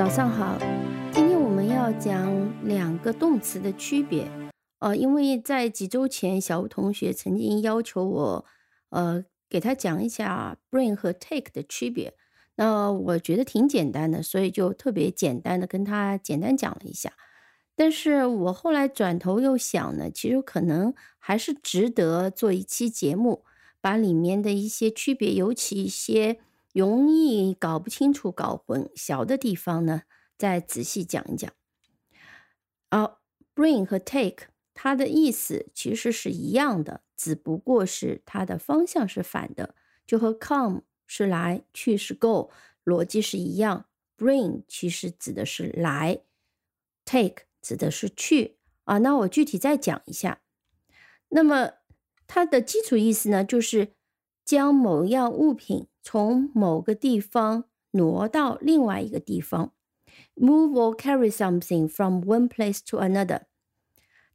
早上好，今天我们要讲两个动词的区别。呃，因为在几周前，小吴同学曾经要求我，呃，给他讲一下 bring 和 take 的区别。那我觉得挺简单的，所以就特别简单的跟他简单讲了一下。但是我后来转头又想呢，其实可能还是值得做一期节目，把里面的一些区别，尤其一些。容易搞不清楚、搞混淆的地方呢，再仔细讲一讲。啊，bring 和 take 它的意思其实是一样的，只不过是它的方向是反的，就和 come 是来，去是 go，逻辑是一样。bring 其实指的是来，take 指的是去啊。那我具体再讲一下。那么它的基础意思呢，就是将某样物品。从某个地方挪到另外一个地方，move or carry something from one place to another。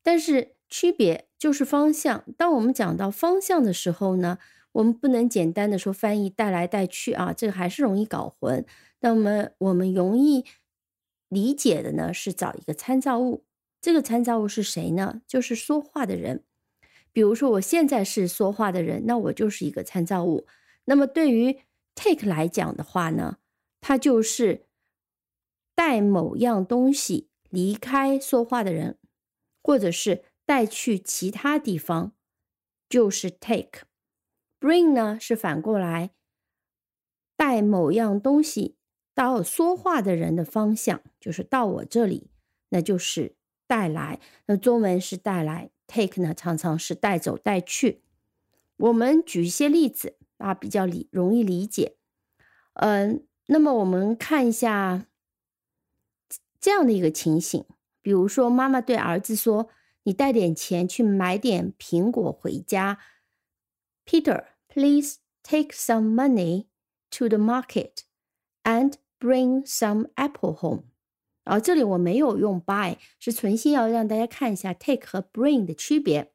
但是区别就是方向。当我们讲到方向的时候呢，我们不能简单的说翻译带来带去啊，这个还是容易搞混。那么我们容易理解的呢，是找一个参照物。这个参照物是谁呢？就是说话的人。比如说我现在是说话的人，那我就是一个参照物。那么对于 take 来讲的话呢，它就是带某样东西离开说话的人，或者是带去其他地方，就是 take。bring 呢是反过来带某样东西到说话的人的方向，就是到我这里，那就是带来。那中文是带来，take 呢常常是带走、带去。我们举一些例子。啊，比较理容易理解，嗯，那么我们看一下这样的一个情形，比如说妈妈对儿子说：“你带点钱去买点苹果回家。” Peter, please take some money to the market and bring some apple home. 啊，这里我没有用 buy，是存心要让大家看一下 take 和 bring 的区别。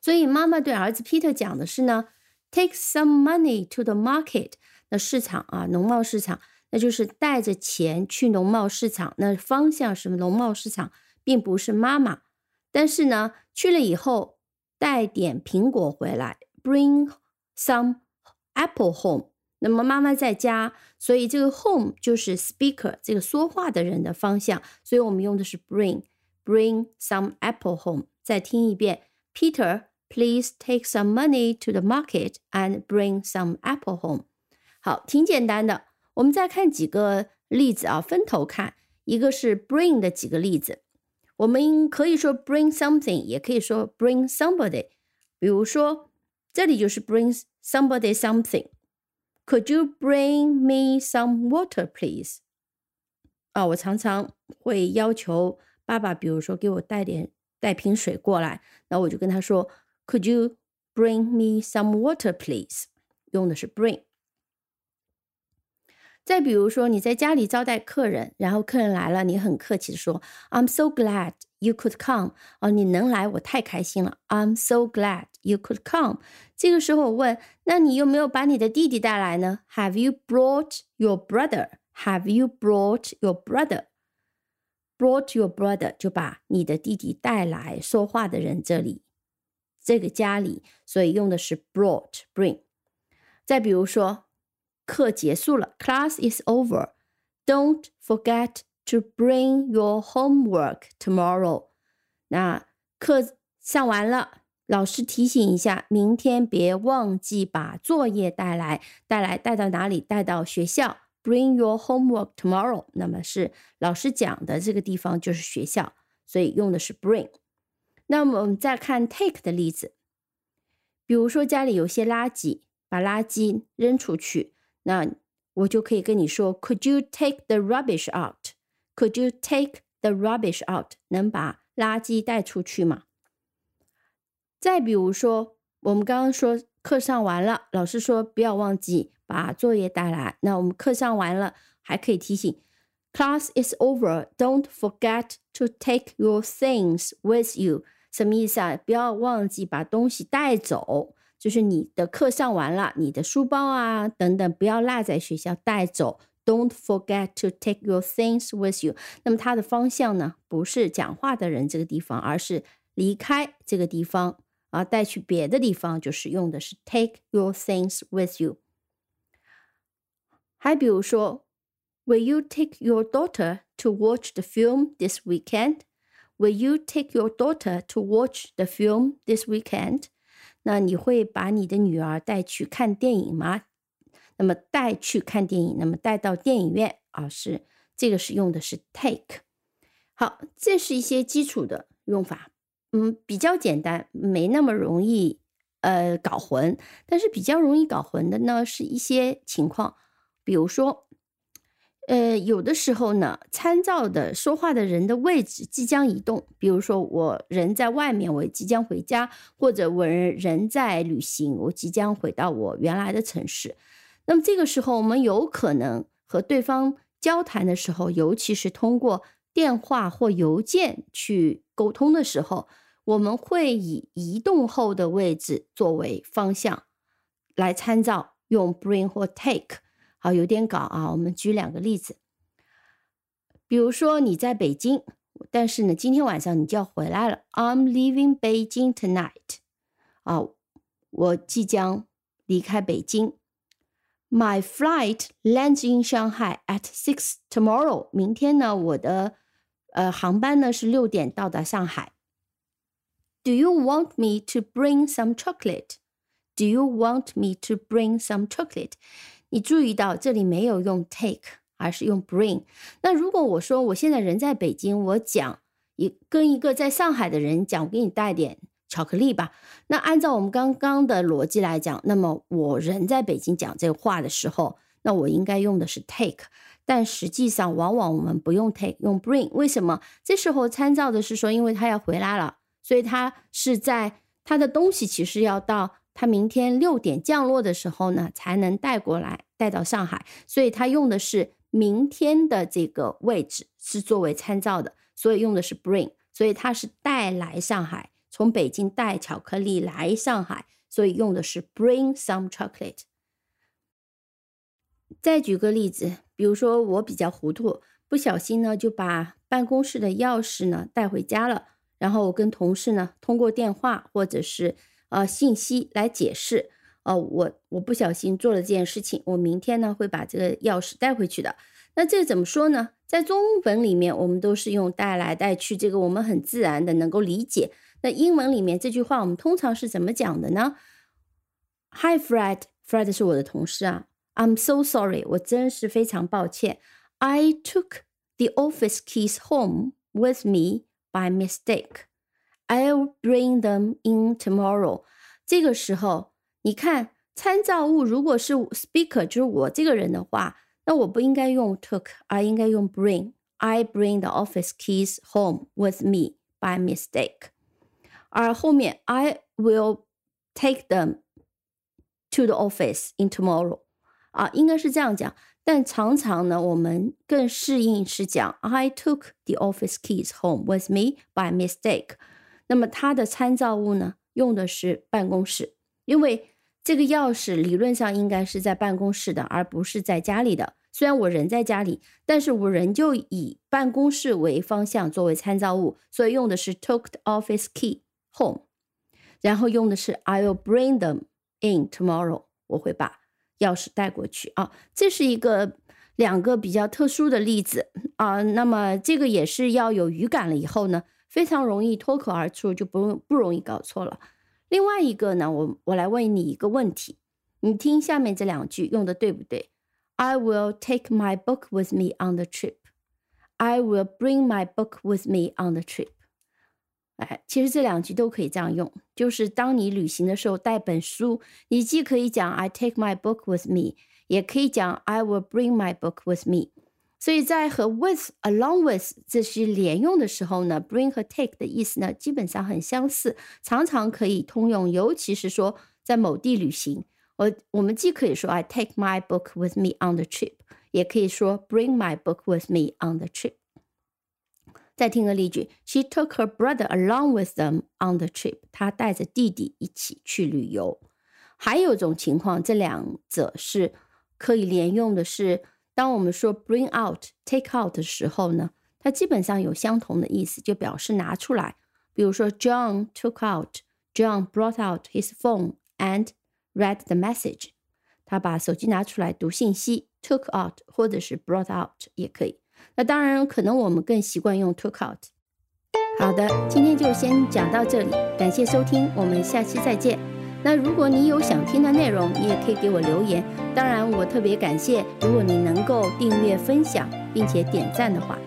所以妈妈对儿子 Peter 讲的是呢。Take some money to the market，那市场啊，农贸市场，那就是带着钱去农贸市场。那方向是农贸市场，并不是妈妈。但是呢，去了以后带点苹果回来，bring some apple home。那么妈妈在家，所以这个 home 就是 speaker 这个说话的人的方向。所以我们用的是 bring，bring some apple home。再听一遍，Peter。Please take some money to the market and bring some apple home。好，挺简单的。我们再看几个例子啊，分头看。一个是 bring 的几个例子，我们可以说 bring something，也可以说 bring somebody。比如说，这里就是 bring somebody something。Could you bring me some water, please？啊，我常常会要求爸爸，比如说给我带点带瓶水过来，那我就跟他说。 Could you bring me some water, please？用的是 bring。再比如说，你在家里招待客人，然后客人来了，你很客气的说：“I'm so glad you could come。”哦，你能来，我太开心了。I'm so glad you could come。这个时候我问：“那你有没有把你的弟弟带来呢？”Have you brought your brother？Have you brought your brother？Brought your brother 就把你的弟弟带来。说话的人这里。 这个家里，所以用的是 brought bring。再比如说，课结束了，class is over，don't forget to bring your homework tomorrow。那课上完了，老师提醒一下，明天别忘记把作业带来，带来带到哪里？带到学校，bring your homework tomorrow。那么是老师讲的这个地方就是学校，所以用的是 bring。那么我们再看 take 的例子，比如说家里有些垃圾，把垃圾扔出去，那我就可以跟你说，Could you take the rubbish out？Could you take the rubbish out？能把垃圾带出去吗？再比如说，我们刚刚说课上完了，老师说不要忘记把作业带来，那我们课上完了还可以提醒，Class is over，don't forget to take your things with you。什么意思啊？不要忘记把东西带走，就是你的课上完了，你的书包啊等等，不要落在学校带走。Don't forget to take your things with you。那么它的方向呢，不是讲话的人这个地方，而是离开这个地方啊，带去别的地方，就是用的是 take your things with you。还比如说，Will you take your daughter to watch the film this weekend? Will you take your daughter to watch the film this weekend? 那你会把你的女儿带去看电影吗？那么带去看电影，那么带到电影院啊，是这个是用的是 take。好，这是一些基础的用法，嗯，比较简单，没那么容易呃搞混。但是比较容易搞混的呢，是一些情况，比如说，呃，有的时候呢，参照的说话的人的位置即将移动，比如说我人在外面，我即将回家，或者我人在旅行，我即将回到我原来的城市。那么这个时候，我们有可能和对方交谈的时候，尤其是通过电话或邮件去沟通的时候，我们会以移动后的位置作为方向来参照，用 bring 或 take。好，有点搞啊。我们举两个例子，比如说你在北京，但是呢，今天晚上你就要回来了。I'm leaving Beijing tonight。啊，我即将离开北京。My flight lands in Shanghai at six tomorrow。明天呢，我的呃航班呢是六点到达上海。Do you want me to bring some chocolate? Do you want me to bring some chocolate? 你注意到这里没有用 take，而是用 bring。那如果我说我现在人在北京，我讲一跟一个在上海的人讲，我给你带点。巧克力吧。那按照我们刚刚的逻辑来讲，那么我人在北京讲这话的时候，那我应该用的是 take。但实际上，往往我们不用 take，用 bring。为什么？这时候参照的是说，因为他要回来了，所以他是在他的东西其实要到他明天六点降落的时候呢，才能带过来，带到上海。所以他用的是明天的这个位置是作为参照的，所以用的是 bring。所以他是带来上海。从北京带巧克力来上海，所以用的是 bring some chocolate。再举个例子，比如说我比较糊涂，不小心呢就把办公室的钥匙呢带回家了，然后我跟同事呢通过电话或者是呃信息来解释，哦我我不小心做了这件事情，我明天呢会把这个钥匙带回去的。那这怎么说呢？在中文里面我们都是用带来带去，这个我们很自然的能够理解。那英文里面这句话我们通常是怎么讲的呢？Hi Fred，Fred 是我的同事啊。I'm so sorry，我真是非常抱歉。I took the office keys home with me by mistake. I'll bring them in tomorrow。这个时候，你看参照物如果是 speaker，就是我这个人的话，那我不应该用 took，而应该用 bring。I bring the office keys home with me by mistake。而后面 I will take them to the office in tomorrow 啊，应该是这样讲。但常常呢，我们更适应是讲 I took the office keys home with me by mistake。 那么它的参照物呢，用的是办公室，因为这个钥匙理论上应该是在办公室的，而不是在家里的。虽然我人在家里，但是我仍旧以办公室为方向作为参照物，所以用的是 took the office key。home，然后用的是 I'll bring them in tomorrow。我会把钥匙带过去啊。这是一个两个比较特殊的例子啊。那么这个也是要有语感了以后呢，非常容易脱口而出，就不用不容易搞错了。另外一个呢，我我来问你一个问题，你听下面这两句用的对不对？I will take my book with me on the trip. I will bring my book with me on the trip. 哎，其实这两句都可以这样用，就是当你旅行的时候带本书，你既可以讲 I take my book with me，也可以讲 I will bring my book with me。所以在和 with、along with 这些连用的时候呢，bring 和 take 的意思呢基本上很相似，常常可以通用。尤其是说在某地旅行，我我们既可以说 I take my book with me on the trip，也可以说 bring my book with me on the trip。再听个例句：She took her brother along with them on the trip。她带着弟弟一起去旅游。还有一种情况，这两者是可以连用的，是当我们说 bring out、take out 的时候呢，它基本上有相同的意思，就表示拿出来。比如说，John took out、John brought out his phone and read the message。他把手机拿出来读信息，took out 或者是 brought out 也可以。那当然，可能我们更习惯用 took out。好的，今天就先讲到这里，感谢收听，我们下期再见。那如果你有想听的内容，你也可以给我留言。当然，我特别感谢，如果你能够订阅、分享并且点赞的话。